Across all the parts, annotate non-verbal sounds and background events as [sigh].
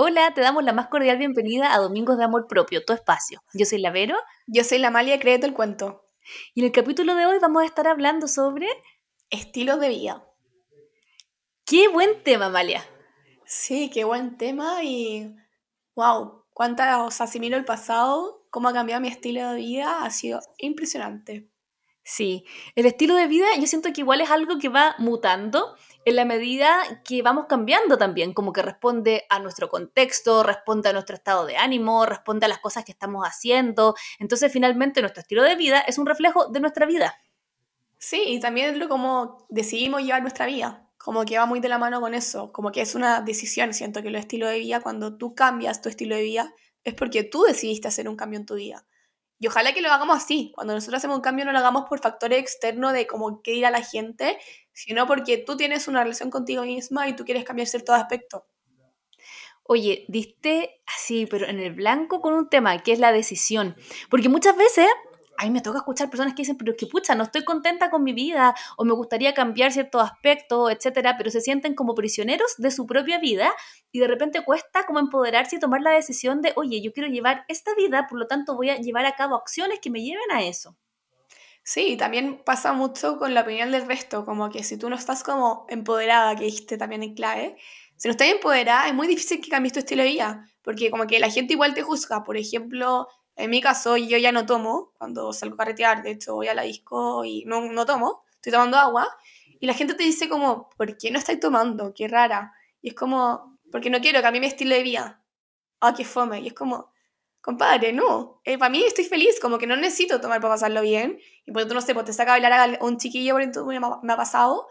Hola, te damos la más cordial bienvenida a Domingos de Amor Propio, tu espacio. Yo soy la Vero. Yo soy la Malia, créete el cuento. Y en el capítulo de hoy vamos a estar hablando sobre... Estilos de vida. ¡Qué buen tema, Malia! Sí, qué buen tema y... ¡Wow! Cuánta, os asimilo el pasado, cómo ha cambiado mi estilo de vida, ha sido impresionante. Sí, el estilo de vida yo siento que igual es algo que va mutando en la medida que vamos cambiando también, como que responde a nuestro contexto, responde a nuestro estado de ánimo, responde a las cosas que estamos haciendo. Entonces, finalmente, nuestro estilo de vida es un reflejo de nuestra vida. Sí, y también lo como decidimos llevar nuestra vida, como que va muy de la mano con eso, como que es una decisión, siento que el estilo de vida, cuando tú cambias tu estilo de vida, es porque tú decidiste hacer un cambio en tu vida. Y ojalá que lo hagamos así. Cuando nosotros hacemos un cambio no lo hagamos por factores externos de como qué dirá la gente, sino porque tú tienes una relación contigo misma y tú quieres cambiar cierto aspecto. Oye, diste así, pero en el blanco con un tema, que es la decisión. Porque muchas veces a mí me toca escuchar personas que dicen, pero que pucha, no estoy contenta con mi vida o me gustaría cambiar ciertos aspectos, etcétera, pero se sienten como prisioneros de su propia vida y de repente cuesta como empoderarse y tomar la decisión de, oye, yo quiero llevar esta vida, por lo tanto voy a llevar a cabo acciones que me lleven a eso. Sí, también pasa mucho con la opinión del resto, como que si tú no estás como empoderada, que dijiste también en clave, si no estás empoderada es muy difícil que cambies tu estilo de vida, porque como que la gente igual te juzga, por ejemplo, en mi caso, yo ya no tomo cuando salgo a carretear, de hecho voy a la disco y no, no tomo, estoy tomando agua, y la gente te dice como, ¿por qué no estás tomando? Qué rara. Y es como, porque no quiero cambiar mi estilo de vida. Ah, qué fome. Y es como, compadre, no. Eh, para mí estoy feliz, como que no necesito tomar para pasarlo bien. Y por tú no sé, pues te saca a bailar a un chiquillo, por ejemplo, me ha pasado,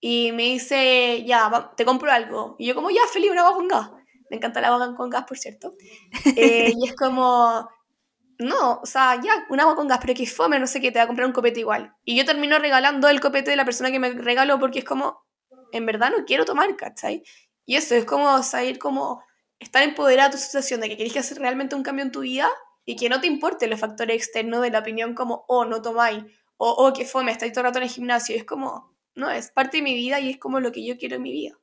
y me dice, ya, te compro algo. Y yo como, ya, feliz, una agua con gas. Me encanta la agua con gas, por cierto. [laughs] Eh, y es como, no, o sea, ya, un agua con gas, pero que fome, no sé qué, te va a comprar un copete igual. Y yo termino regalando el copete de la persona que me regaló porque es como, en verdad no quiero tomar, ¿cachai? Y eso es como salir como, estar empoderada de tu situación, de que querés hacer realmente un cambio en tu vida y que no te importe los factores externos de la opinión como, oh, no tomáis, o oh, que fome, estáis todo el rato en el gimnasio. es como, no, es parte de mi vida y es como lo que yo quiero en mi vida.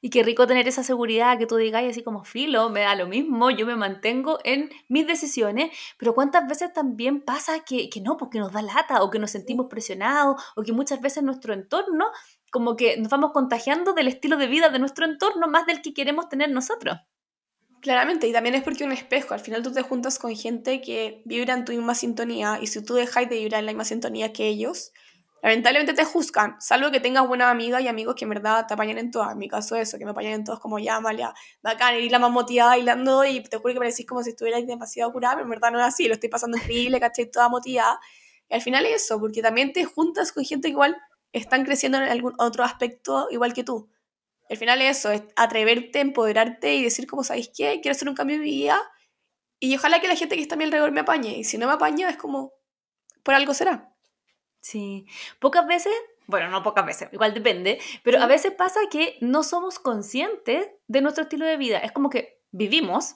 Y qué rico tener esa seguridad que tú digas así como filo, me da lo mismo, yo me mantengo en mis decisiones, pero cuántas veces también pasa que, que no, porque nos da lata o que nos sentimos presionados o que muchas veces nuestro entorno como que nos vamos contagiando del estilo de vida de nuestro entorno más del que queremos tener nosotros. Claramente, y también es porque un espejo, al final tú te juntas con gente que vibra en tu misma sintonía y si tú dejas de vibrar en la misma sintonía que ellos, lamentablemente te juzgan, salvo que tengas buenas amigas y amigos que en verdad te apañan en todas. En mi caso eso, que me apañan en todos como ya, Amalia, bacán, eres la más motivada bailando y te juro que parecís como si estuvierais demasiado curada, pero en verdad no es así, lo estoy pasando increíble, ¿cachai? Toda motivada. Y al final es eso, porque también te juntas con gente que igual están creciendo en algún otro aspecto igual que tú. Al final es eso, es atreverte, empoderarte y decir como, ¿sabéis qué? Quiero hacer un cambio en mi vida y ojalá que la gente que está a mi alrededor me apañe. Y si no me apaña es como, por algo será. Sí, pocas veces, bueno, no pocas veces, igual depende, pero a veces pasa que no somos conscientes de nuestro estilo de vida. Es como que vivimos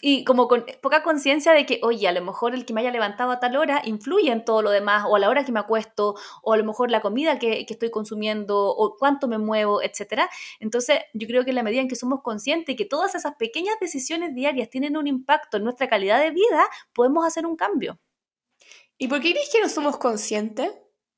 y como con poca conciencia de que, oye, a lo mejor el que me haya levantado a tal hora influye en todo lo demás, o a la hora que me acuesto, o a lo mejor la comida que, que estoy consumiendo, o cuánto me muevo, etc. Entonces, yo creo que en la medida en que somos conscientes que todas esas pequeñas decisiones diarias tienen un impacto en nuestra calidad de vida, podemos hacer un cambio. ¿Y por qué crees que no somos conscientes?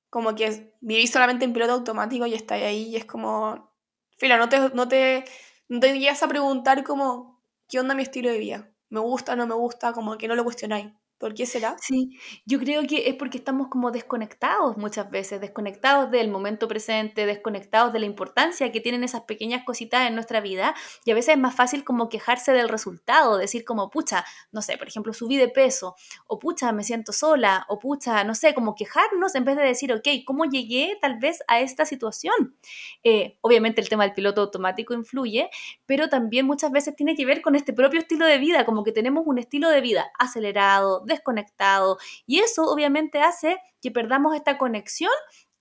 Como que vivís solamente en piloto automático y estás ahí y es como... Fila, no te, no te, no te llegas a preguntar como, ¿qué onda mi estilo de vida? ¿Me gusta, no me gusta? Como que no lo cuestionáis. ¿Por qué será? Sí, yo creo que es porque estamos como desconectados muchas veces, desconectados del momento presente, desconectados de la importancia que tienen esas pequeñas cositas en nuestra vida y a veces es más fácil como quejarse del resultado, decir como, pucha, no sé, por ejemplo, subí de peso, o pucha, me siento sola, o pucha, no sé, como quejarnos en vez de decir, ok, ¿cómo llegué tal vez a esta situación? Eh, obviamente el tema del piloto automático influye, pero también muchas veces tiene que ver con este propio estilo de vida, como que tenemos un estilo de vida acelerado, desconectado. Y eso obviamente hace que perdamos esta conexión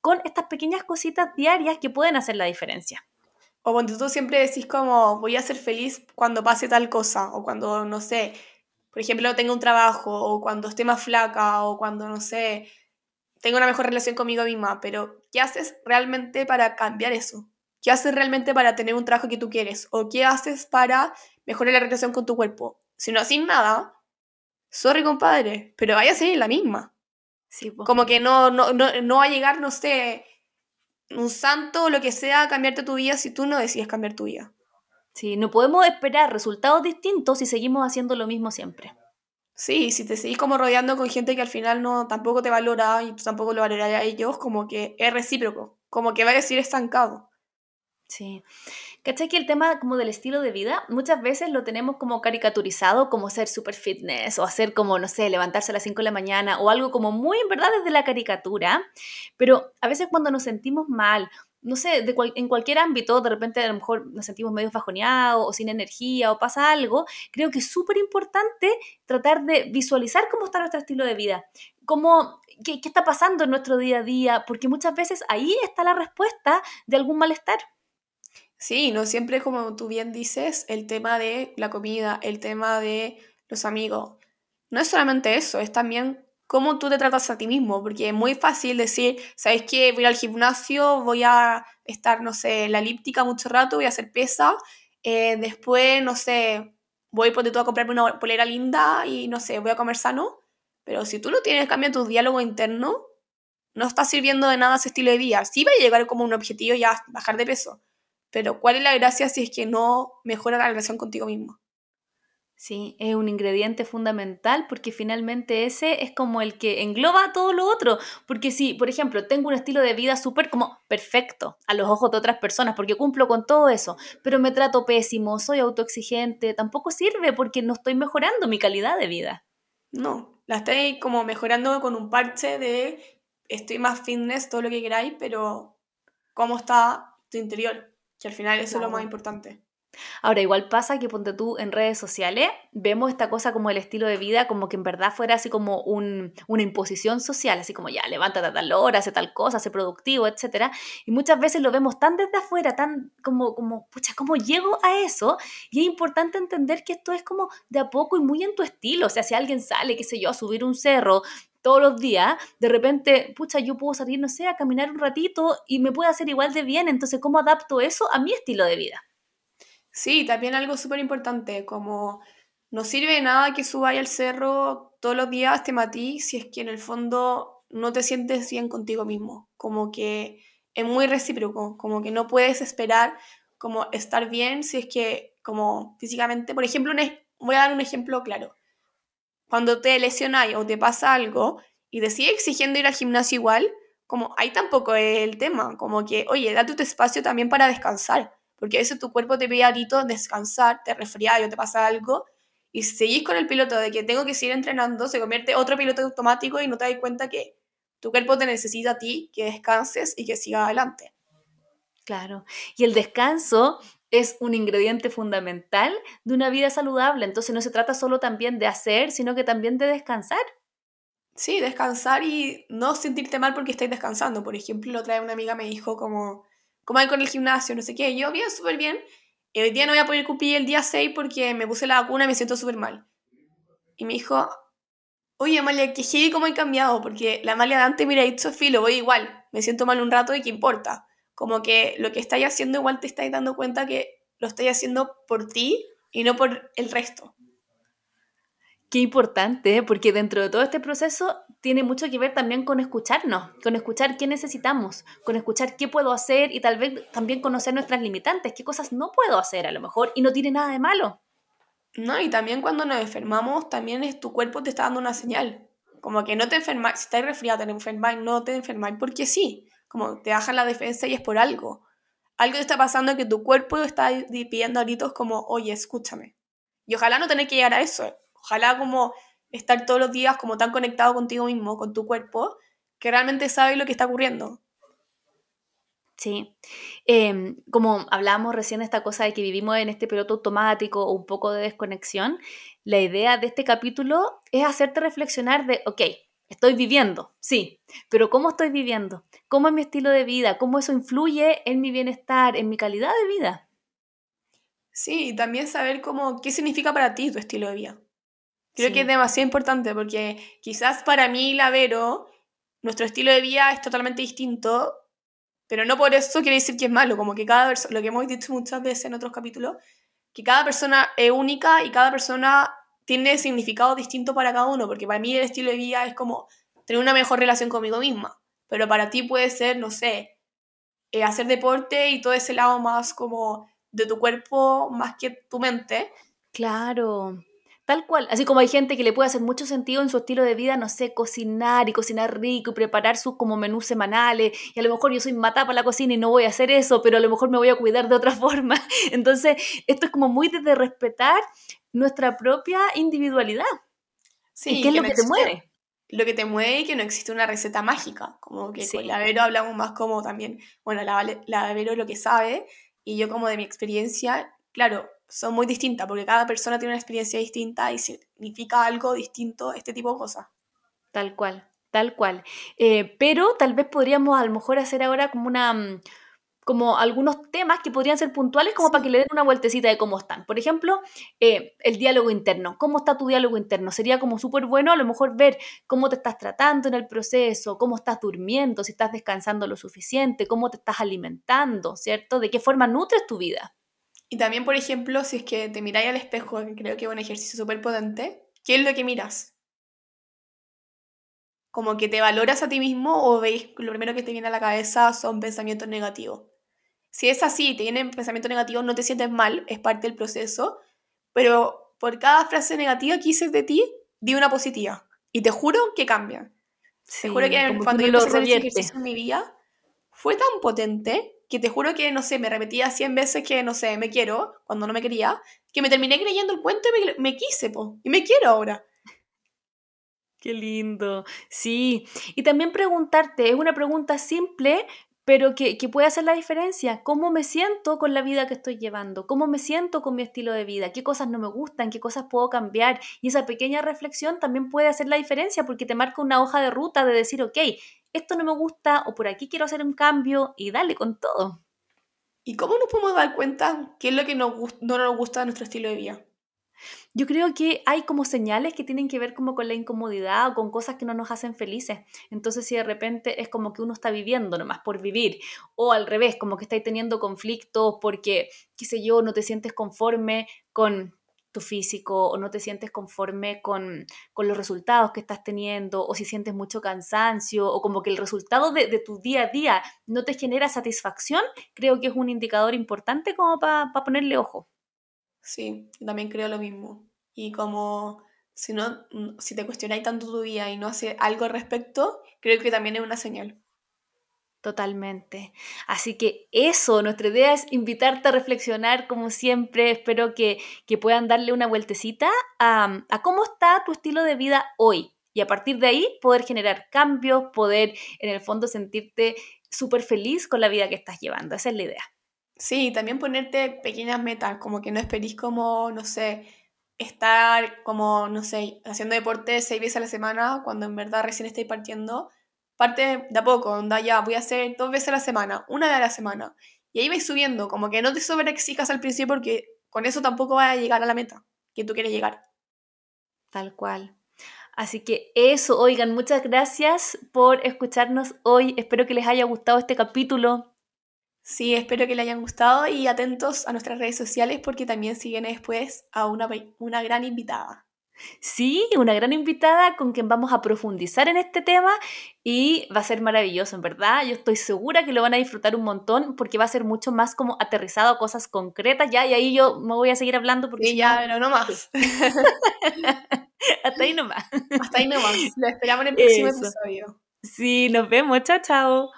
con estas pequeñas cositas diarias que pueden hacer la diferencia. O cuando tú siempre decís como voy a ser feliz cuando pase tal cosa, o cuando, no sé, por ejemplo, tenga un trabajo, o cuando esté más flaca, o cuando, no sé, tengo una mejor relación conmigo misma, pero ¿qué haces realmente para cambiar eso? ¿Qué haces realmente para tener un trabajo que tú quieres? ¿O qué haces para mejore la relación con tu cuerpo. Si no haces nada, sorry compadre, pero vaya a ser la misma. Sí, po. Como que no, no, no, no va a llegar, no sé, un santo o lo que sea a cambiarte tu vida si tú no decides cambiar tu vida. Sí, no podemos esperar resultados distintos si seguimos haciendo lo mismo siempre. Sí, si te seguís como rodeando con gente que al final no tampoco te valora y tú tampoco lo valoras a ellos, como que es recíproco, como que va a decir estancado. Sí. ¿Cachai que el tema como del estilo de vida muchas veces lo tenemos como caricaturizado como ser super fitness o hacer como, no sé, levantarse a las 5 de la mañana o algo como muy en verdad desde la caricatura, pero a veces cuando nos sentimos mal, no sé, de cual- en cualquier ámbito, de repente a lo mejor nos sentimos medio bajoneados o sin energía o pasa algo, creo que es súper importante tratar de visualizar cómo está nuestro estilo de vida, cómo, qué, qué está pasando en nuestro día a día, porque muchas veces ahí está la respuesta de algún malestar. Sí, no siempre como tú bien dices, el tema de la comida, el tema de los amigos. No es solamente eso, es también cómo tú te tratas a ti mismo, porque es muy fácil decir, ¿sabes qué? Voy al gimnasio, voy a estar, no sé, en la elíptica mucho rato, voy a hacer pesa, eh, después, no sé, voy por tú a comprarme una polera linda y, no sé, voy a comer sano, pero si tú no tienes cambio en tu diálogo interno, no está sirviendo de nada ese estilo de vida. Sí va a llegar como un objetivo ya bajar de peso, pero ¿cuál es la gracia si es que no mejora la relación contigo mismo? Sí, es un ingrediente fundamental porque finalmente ese es como el que engloba todo lo otro. Porque si, por ejemplo, tengo un estilo de vida súper como perfecto a los ojos de otras personas porque cumplo con todo eso, pero me trato pésimo, soy autoexigente, tampoco sirve porque no estoy mejorando mi calidad de vida. No, la estáis como mejorando con un parche de estoy más fitness, todo lo que queráis, pero ¿cómo está tu interior? Que al final eso es lo más importante. Ahora, igual pasa que ponte tú en redes sociales, vemos esta cosa como el estilo de vida, como que en verdad fuera así como un- una imposición social, así como ya, levántate a tal hora, hace tal cosa, sé productivo, etcétera. Y muchas veces lo vemos tan desde afuera, tan como, como, pucha, ¿cómo llego a eso? Y es importante entender que esto es como de a poco y muy en tu estilo. O sea, si alguien sale, qué sé yo, a subir un cerro todos los días, de repente, pucha, yo puedo salir, no sé, a caminar un ratito y me puede hacer igual de bien. Entonces, ¿cómo adapto eso a mi estilo de vida? Sí, también algo súper importante, como no sirve nada que subáis al cerro todos los días, te matí, si es que en el fondo no te sientes bien contigo mismo. Como que es muy recíproco, como que no puedes esperar como estar bien si es que como físicamente, por ejemplo, voy a dar un ejemplo claro. Cuando te lesionáis o te pasa algo y te sigue exigiendo ir al gimnasio igual, como ahí tampoco es el tema, como que, oye, date tu espacio también para descansar, porque a veces tu cuerpo te pide ahorita descansar, te resfrías o te pasa algo, y si seguís con el piloto de que tengo que seguir entrenando, se convierte otro piloto automático y no te das cuenta que tu cuerpo te necesita a ti, que descanses y que sigas adelante. Claro. Y el descanso es un ingrediente fundamental de una vida saludable. Entonces no se trata solo también de hacer, sino que también de descansar. Sí, descansar y no sentirte mal porque estáis descansando. Por ejemplo, otra vez una amiga me dijo como, ¿cómo hay con el gimnasio? No sé qué. Yo, bien, súper bien. Y hoy día no voy a poder cumplir el día 6 porque me puse la vacuna y me siento súper mal. Y me dijo, oye, Amalia, que heavy cómo he cambiado. Porque la Amalia de antes, mira, dicho filo, voy igual. Me siento mal un rato y qué importa. Como que lo que estáis haciendo igual te estáis dando cuenta que lo estáis haciendo por ti y no por el resto. Qué importante, ¿eh? porque dentro de todo este proceso tiene mucho que ver también con escucharnos, con escuchar qué necesitamos, con escuchar qué puedo hacer y tal vez también conocer nuestras limitantes, qué cosas no puedo hacer a lo mejor y no tiene nada de malo. No, y también cuando nos enfermamos, también es tu cuerpo te está dando una señal. Como que no te enfermáis, si estás resfriada, te enfermáis, no te enfermáis porque sí. Como te bajan la defensa y es por algo. Algo está pasando que tu cuerpo está di- pidiendo gritos como, oye, escúchame. Y ojalá no tener que llegar a eso. Ojalá como estar todos los días como tan conectado contigo mismo, con tu cuerpo, que realmente sabes lo que está ocurriendo. Sí, Em, como hablábamos recién esta cosa de que vivimos en este piloto automático o un poco de desconexión, la idea de este capítulo es hacerte reflexionar de, ok, estoy viviendo, sí, pero ¿cómo estoy viviendo? ¿Cómo es mi estilo de vida? ¿Cómo eso influye en mi bienestar, en mi calidad de vida? Sí, y también saber cómo, qué significa para ti tu estilo de vida. Creo Sí. que es demasiado importante porque quizás para mí, la Vero, nuestro estilo de vida es totalmente distinto, pero no por eso quiere decir que es malo, como que cada persona, lo que hemos dicho muchas veces en otros capítulos, que cada persona es única y cada persona tiene significado distinto para cada uno, porque para mí el estilo de vida es como tener una mejor relación conmigo misma, pero para ti puede ser, no sé, eh, hacer deporte y todo ese lado más como de tu cuerpo más que tu mente. Claro. Tal cual, así como hay gente que le puede hacer mucho sentido en su estilo de vida, no sé, cocinar y cocinar rico y preparar sus como menús semanales, y a lo mejor yo soy mata para la cocina y no voy a hacer eso, pero a lo mejor me voy a cuidar de otra [laughs] forma. Entonces, esto es como muy desde respetar nuestra propia individualidad. Sí, ¿Qué es lo que te mueve? Lo que te mueve y que no existe una receta mágica, como que con la Vero hablamos más como también, bueno, la, la Vero lo que sabe, y yo como de mi experiencia, claro, son muy distintas, porque cada persona tiene una experiencia distinta y significa algo distinto este tipo de cosas. Tal cual, tal cual. Eh, pero tal vez podríamos a lo mejor hacer ahora como una mm, como algunos temas que podrían ser puntuales como para que le den una vueltecita de cómo están. Por ejemplo, eh, el diálogo interno. ¿Cómo está tu diálogo interno? Sería como súper bueno a lo mejor ver cómo te estás tratando en el proceso, cómo estás durmiendo, si estás descansando lo suficiente, cómo te estás alimentando, ¿cierto? ¿De qué forma nutres tu vida? Y también, por ejemplo, si es que te miráis al espejo, que creo que es un ejercicio súper potente, ¿qué es lo que miras? Como que te valoras a ti mismo o veis lo primero que te viene a la cabeza son pensamientos negativos. Si es así, te vienen pensamientos negativos, no te sientes mal, es parte del proceso, pero por cada frase negativa que hice de ti, di una positiva. Y te juro que cambia. te juro que cuando yo a ejercicio en mi vida, fue tan potente que te juro que, no sé, me repetía 100 veces que, no sé, me quiero, cuando no me quería, que me terminé creyendo el cuento y me, quise, po, y me quiero ahora. Qué lindo. Sí. Y también preguntarte, es una pregunta simple, pero que, que, puede hacer la diferencia. ¿Cómo me siento con la vida que estoy llevando? ¿Cómo me siento con mi estilo de vida? ¿Qué cosas no me gustan? ¿Qué cosas puedo cambiar? Y esa pequeña reflexión también puede hacer la diferencia porque te marca una hoja de ruta de decir, ok, esto no me gusta o por aquí quiero hacer un cambio y dale con todo. ¿Y cómo nos podemos dar cuenta qué es lo que nos, no nos gusta de nuestro estilo de vida? Yo creo que hay como señales que tienen que ver como con la incomodidad o con cosas que no nos hacen felices. Entonces si de repente es como que uno está viviendo nomás por vivir o al revés, como que estáis teniendo conflictos porque, qué sé yo, no te sientes conforme con tu físico o no te sientes conforme con, los resultados que estás teniendo o si sientes mucho cansancio o como que el resultado de, tu día a día no te genera satisfacción, creo que es un indicador importante como para ponerle ojo. Sí, también creo lo mismo. Y como si, no, si te cuestionáis tanto tu vida y no haces algo al respecto, creo que también es una señal. Totalmente. Así que eso, nuestra idea es invitarte a reflexionar como siempre. Espero que, puedan darle una vueltecita a, a, cómo está tu estilo de vida hoy. Y a partir de ahí poder generar cambios, poder en el fondo sentirte súper feliz con la vida que estás llevando. Esa es la idea. Sí, también ponerte pequeñas metas, como que no esperís como, no sé, estar como, no sé, haciendo deporte seis veces a la semana cuando en verdad recién estáis partiendo parte de a poco, onda ya, voy a hacer dos veces a la semana, una vez a la semana. Y ahí vais subiendo, como que no te sobreexijas al principio porque con eso tampoco vas a llegar a la meta que tú quieres llegar. Tal cual. Así que eso, oigan, muchas gracias por escucharnos hoy. Espero que les haya gustado este capítulo. Sí, espero que les hayan gustado y atentos a nuestras redes sociales porque también siguen después a una, una gran invitada. Sí, una gran invitada con quien vamos a profundizar en este tema y va a ser maravilloso, en verdad. Yo estoy segura que lo van a disfrutar un montón porque va a ser mucho más como aterrizado a cosas concretas ya y ahí yo me voy a seguir hablando porque... Sí, ya, pero no más. [laughs] Hasta ahí nomás. Hasta ahí nomás. Lo esperamos en el próximo episodio. Sí, nos vemos. Chao, chao.